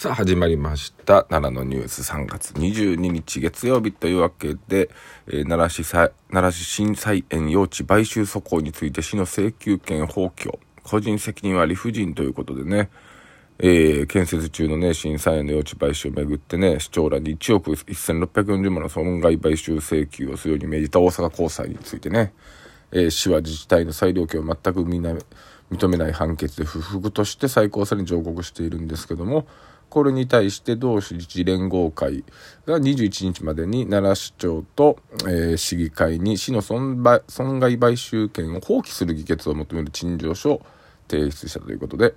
さあ始まりました。奈良のニュース。3月22日月曜日というわけで、えー、奈良市奈良市震災園用地買収訴訟について市の請求権放棄個人責任は理不尽ということでね、えー、建設中のね震災園の用地買収をめぐってね市長らに1億1640万の損害賠償請求をするように命じた大阪高裁についてね、えー、市は自治体の裁量権を全く認めない判決で不服として最高裁に上告しているんですけどもこれに対して同市自治連合会が21日までに奈良市長と、えー、市議会に市の損害買収権を放棄する議決を求める陳情書を提出したということで、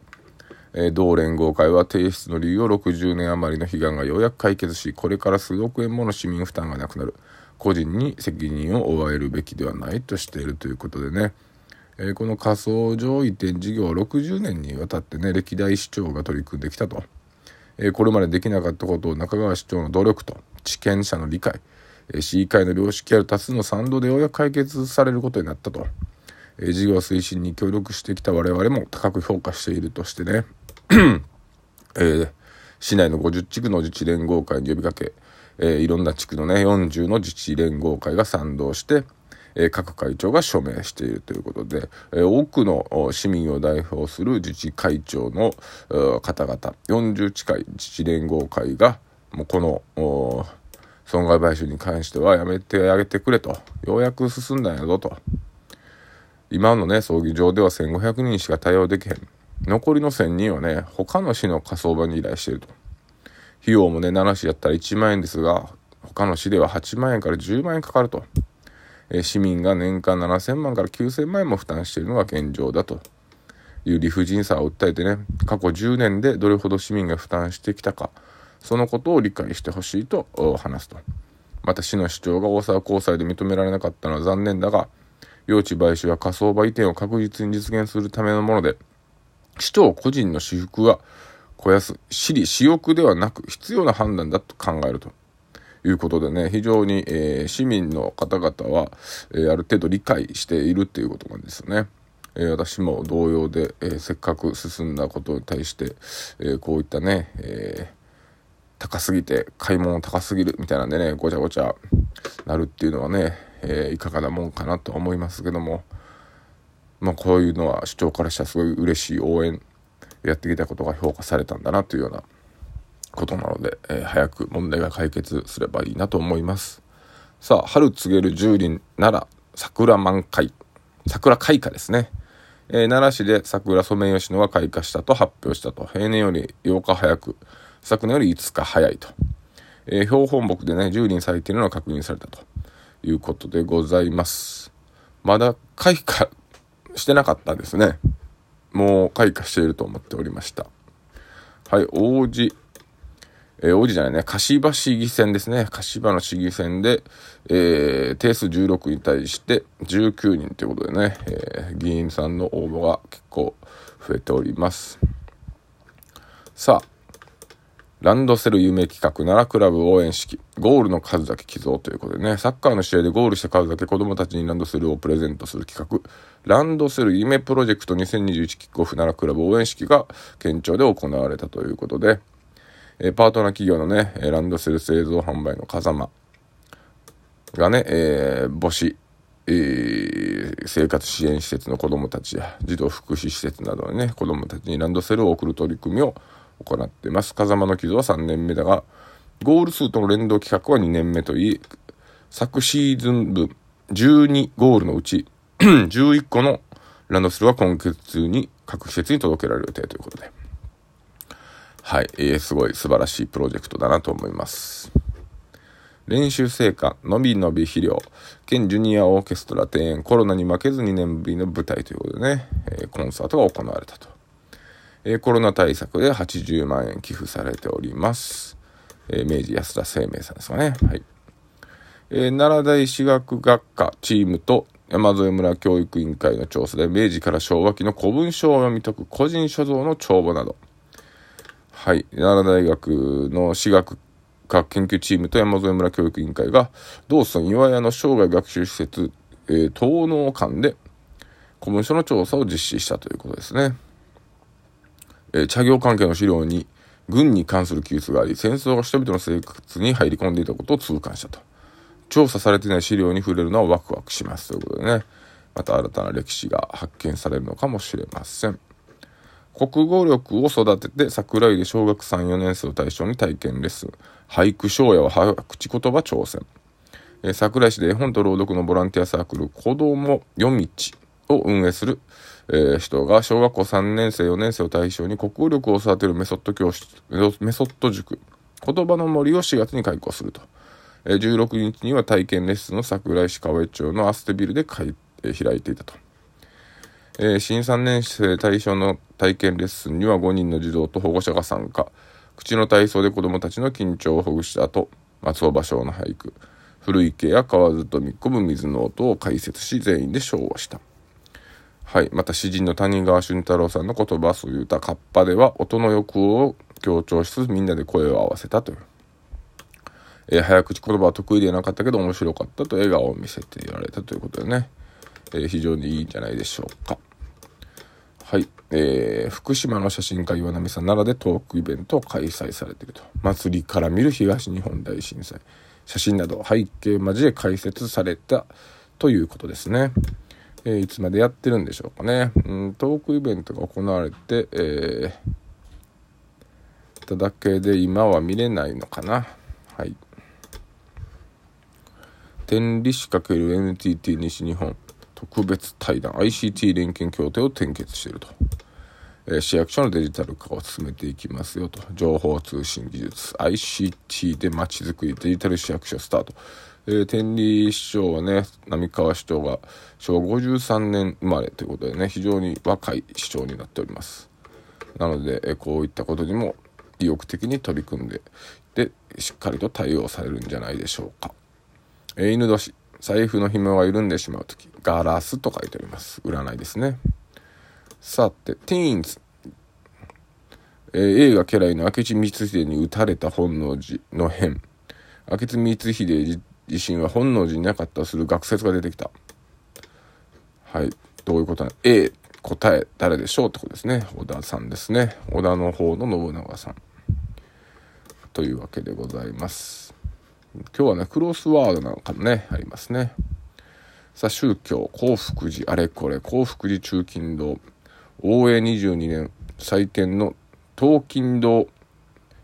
えー、同連合会は提出の理由を60年余りの悲願がようやく解決しこれから数億円もの市民負担がなくなる個人に責任を負えるべきではないとしているということでねえー、この仮想上移転事業は60年にわたってね歴代市長が取り組んできたと。えこれまでできなかったことを中川市長の努力と地権者の理解、え市議会の良識ある多数の賛同でようやく解決されることになったと、え事業推進に協力してきた我々も高く評価しているとしてね、えー、市内の50地区の自治連合会に呼びかけ、えー、いろんな地区のね40の自治連合会が賛同して、え各会長が署名しているということで、え多くの市民を代表する自治会長の方々40近い自治連合会がもうこの損害賠償に関してはやめてあげてくれと。ようやく進んだんやぞと。今のね葬儀場では1500人しか対応できへん。残りの1000人はね他の市の火葬場に依頼していると。費用もね奈良市やったら1万円ですが他の市では8万円から10万円かかると。え市民が年間7000万から9000万円も負担しているのが現状だと。いう理不尽さを訴えてね過去10年でどれほど市民が負担してきたかそのことを理解してほしいと話すと。また市の主張が大阪高裁で認められなかったのは残念だが用地買収や火葬場移転を確実に実現するためのもので市長個人の私服は肥やす私利私欲ではなく必要な判断だと考えると。いうことでね、非常に、えー、市民の方々は、えー、ある程度理解しているっていうことなんですよね。えー、私も同様で、えせっかく進んだことに対して、えこういったね、え高すぎて買い物高すぎるみたいなんでねごちゃごちゃなるっていうのはね、えいかがなもんかなと思いますけどもまあこういうのは市長からしたらすごい嬉しい応援やってきたことが評価されたんだなというようなことなので、えー、早く問題が解決すればいいなと思います。さあ、春告げる十輪奈良桜満開。桜開花ですね。えー、奈良市で桜ソメイヨシノが開花したと発表したと。平年より8日早く、昨年より5日早いと。えー、標本木でね、十輪咲いているのが確認されたということでございます。まだ開花してなかったですね。もう開花していると思っておりました。はい、王子えー、王子じゃないね、柏市議選ですね。柏の市議選で、えー、定数16に対して19人ということでね、えー、議員さんの応募が結構増えております。さあ、ランドセル夢企画奈良クラブ応援式、ゴールの数だけ寄贈ということでね、サッカーの試合でゴールした数だけ子供たちにランドセルをプレゼントする企画、ランドセル夢プロジェクト2021キックオフ奈良クラブ応援式が県庁で行われたということで、えパートナー企業のね、ランドセル製造販売の風間がね、えー、母子、えー、生活支援施設の子どもたちや児童福祉施設などのね、子どもたちにランドセルを送る取り組みを行っています。風間の寄贈は3年目だが、ゴール数との連動企画は2年目といい、昨シーズン分12ゴールのうち 11個のランドセルは今月中に各施設に届けられる予定ということで。はい、えー、すごい素晴らしいプロジェクトだなと思います。練習成果、のびのび肥料、県ジュニアオーケストラ庭園、コロナに負けず2年ぶりの舞台ということでね、えー、コンサートが行われたと。えー、コロナ対策で80万円寄付されております。えー、明治安田生命さんですかね。はい。えー、奈良大私学学科チームと山添村教育委員会の調査で明治から昭和期の古文書を読み解く個人所蔵の帳簿など、はい、奈良大学の私学科研究チームと山添村教育委員会が、同村岩屋の生涯学習施設、えー、東農館で古文書の調査を実施したということですね。えー、茶業関係の資料に、軍に関する記述があり、戦争が人々の生活に入り込んでいたことを痛感したと。調査されていない資料に触れるのはワクワクしますということでね、また新たな歴史が発見されるのかもしれません。国語力を育てて桜井で小学3、4年生を対象に体験レッスン。俳句、章や早口言葉挑戦。桜井市で絵本と朗読のボランティアサークル、子供夜道を運営する、えー、人が小学校3年生、4年生を対象に国語力を育てるメソッド教室、メソッド塾、言葉の森を4月に開講すると。えー、16日には体験レッスンの桜井市河合町のアステビルで,、開いていたと。えー、新3年生対象の体験レッスンには5人の児童と保護者が参加。口の体操で子供たちの緊張をほぐした後、松尾芭蕉の俳句、古池や河津と見込む水の音を解説し、全員で唱和した。はい。また詩人の谷川俊太郎さんの言葉、そういう歌、カッパでは音の欲を強調しつつみんなで声を合わせたという。えー、早口言葉は得意ではなかったけど面白かったと笑顔を見せて言われたということでね。え、非常にいいんじゃないでしょうか。はい。えー、福島の写真家岩波さん奈良でトークイベントを開催されていると。祭りから見る東日本大震災。写真など背景交え解説されたということですね。えー、いつまでやってるんでしょうかね。うん、トークイベントが行われて、えー、ただけで今は見れないのかな。はい。天理市 ×NTT 西日本特別対談 ICT 連携協定を締結していると、えー、市役所のデジタル化を進めていきますよと。情報通信技術 ICT でまちづくりデジタル市役所スタート、えー、天理市長はね浪川市長が昭和53年生まれということでね非常に若い市長になっております。なので、えー、こういったことにも意欲的に取り組んででしっかりと対応されるんじゃないでしょうか、えー、犬年。財布の紐が緩んでしまう時ガラスと書いております。占いですね。さてティーンズ、えー、映画家来の明智光秀に撃たれた本能寺の変。明智光秀自身は本能寺になかったとする学説が出てきた。はい。どういうことなの？A 答え誰でしょうってことですね。小田さんですね。小田の方の信長さん。というわけでございます。今日はね、クロスワードなんかもね、ありますね。さあ、宗教、幸福寺、あれこれ、幸福寺中金堂、応永22年、再建の東金堂、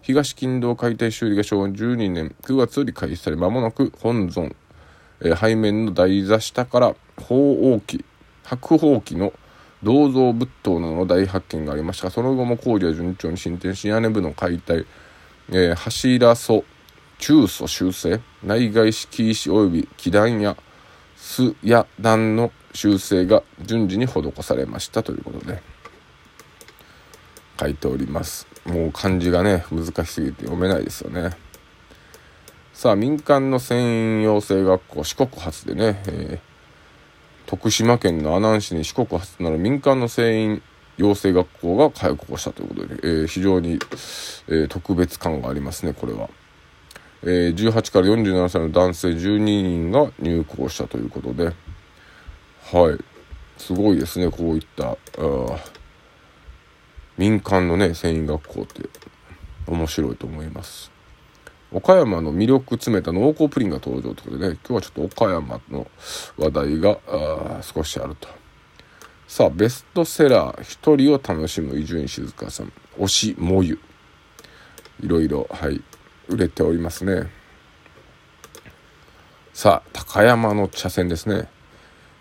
東金堂解体修理が昭和12年9月より開始され、間もなく本尊、えー、背面の台座下から鳳凰機、白鳳機の銅像仏塔などの大発見がありましたが、その後も工事は順調に進展し、屋根部の解体、えー、柱素、中祖修正、内外式石及び気団や巣や段の修正が順次に施されましたということで、書いております。もう漢字がね、難しすぎて読めないですよね。さあ、民間の繊維養成学校、四国発でね、えー、徳島県の阿南市に四国初となる民間の繊維養成学校が開校したということで、えー、非常に、えー、特別感がありますね、これは。えー、18から47歳の男性12人が入校したということで、はい。すごいですね、こういった、民間のね、繊維学校って面白いと思います。岡山の魅力詰めた濃厚プリンが登場ということでね、今日はちょっと岡山の話題が少しあると。さあ、ベストセラー、一人を楽しむ伊集院静香さん、推しもゆ。いろいろ、はい、売れておりますね。さあ高山の茶筅ですね。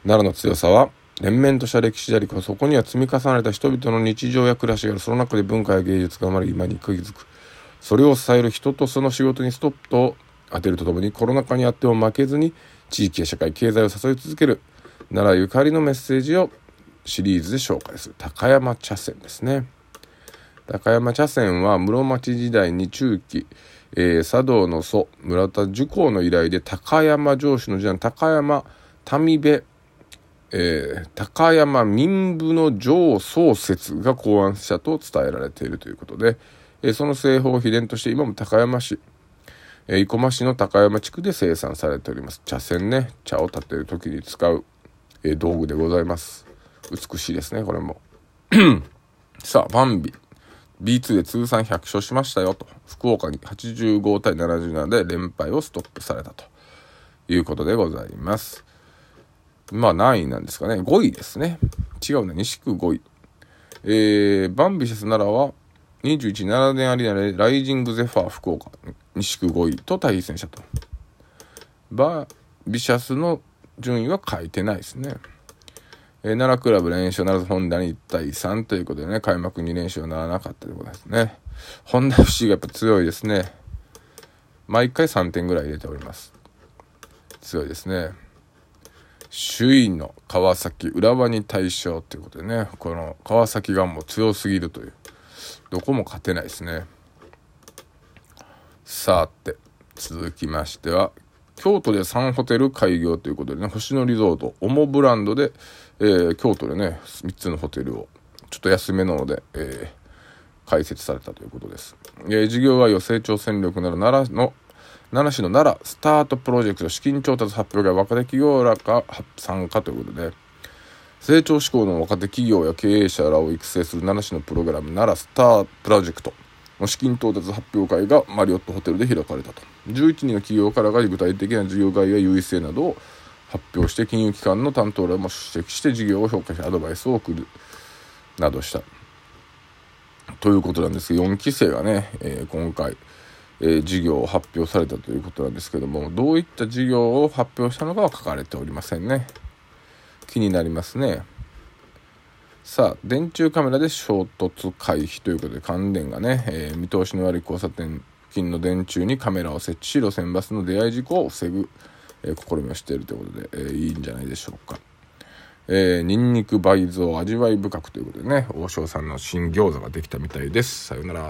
奈良の強さは連綿とした歴史でありそこには積み重ねた人々の日常や暮らしがある。その中で文化や芸術が生まれ今に釘付く。それを支える人とその仕事にストップと当てるとともにコロナ禍にあっても負けずに地域や社会経済を誘い続ける。奈良ゆかりのメッセージをシリーズで紹介する。高山茶筅ですね。高山茶筅は室町時代に中期えー、茶道の祖、村田寿光の依頼で高山城主の時代の高山民部、えー、高山民部の上創設が考案したと伝えられているということで、えー、その製法を秘伝として今も高山市、えー、生駒市の高山地区で生産されております。茶筅ね、茶を立てる時に使う、え、道具でございます。美しいですね、これも。さあ、バンビ。B2 で通算100勝しましたよと。福岡に85対77で連敗をストップされたということでございます。まあ何位なんですかね。5位ですね。違うね。西区5位。えー、バンビシャス奈良は21、7年アリーナでライジングゼファー福岡、西区5位と対戦したと。バービシャスの順位は書いてないですね。えー、奈良クラブ連勝ならずホンダに1対3ということでね、開幕2連勝ならなかったということですね。ホンダ FC がやっぱ強いですね。毎回3点ぐらい入れております。強いですね。首位の川崎、浦和に対勝ということでね、この川崎がもう強すぎるという、どこも勝てないですね。さて、続きましては、京都で3ホテル開業ということでね、星野リゾート、オモブランドで、えー、京都でね、3つのホテルを、ちょっと安めなので、えー、開設されたということです。え、事業概要成長戦略なら奈良の、奈良市の奈良スタートプロジェクト資金調達発表会若手企業らが参加ということで、成長志向の若手企業や経営者らを育成する奈良市のプログラム奈良スタープロジェクトの資金到達発表会がマリオットホテルで開かれたと。11人の企業からが具体的な事業概要や優位性などを発表して金融機関の担当らも出席して事業を評価しアドバイスを送るなどした。ということなんですけど、4期生がね、えー、今回、えー、事業を発表されたということなんですけども、どういった事業を発表したのかは書かれておりませんね。気になりますね。さあ、電柱カメラで衝突回避ということで、関電がね、えー、見通しの悪い交差点付近の電柱にカメラを設置し、路線バスの出会い事故を防ぐ、えー、試みをしているということで、えー、いいんじゃないでしょうか。えー、ニンニク倍増味わい深くということでね、王将さんの新餃子ができたみたいです。さようなら。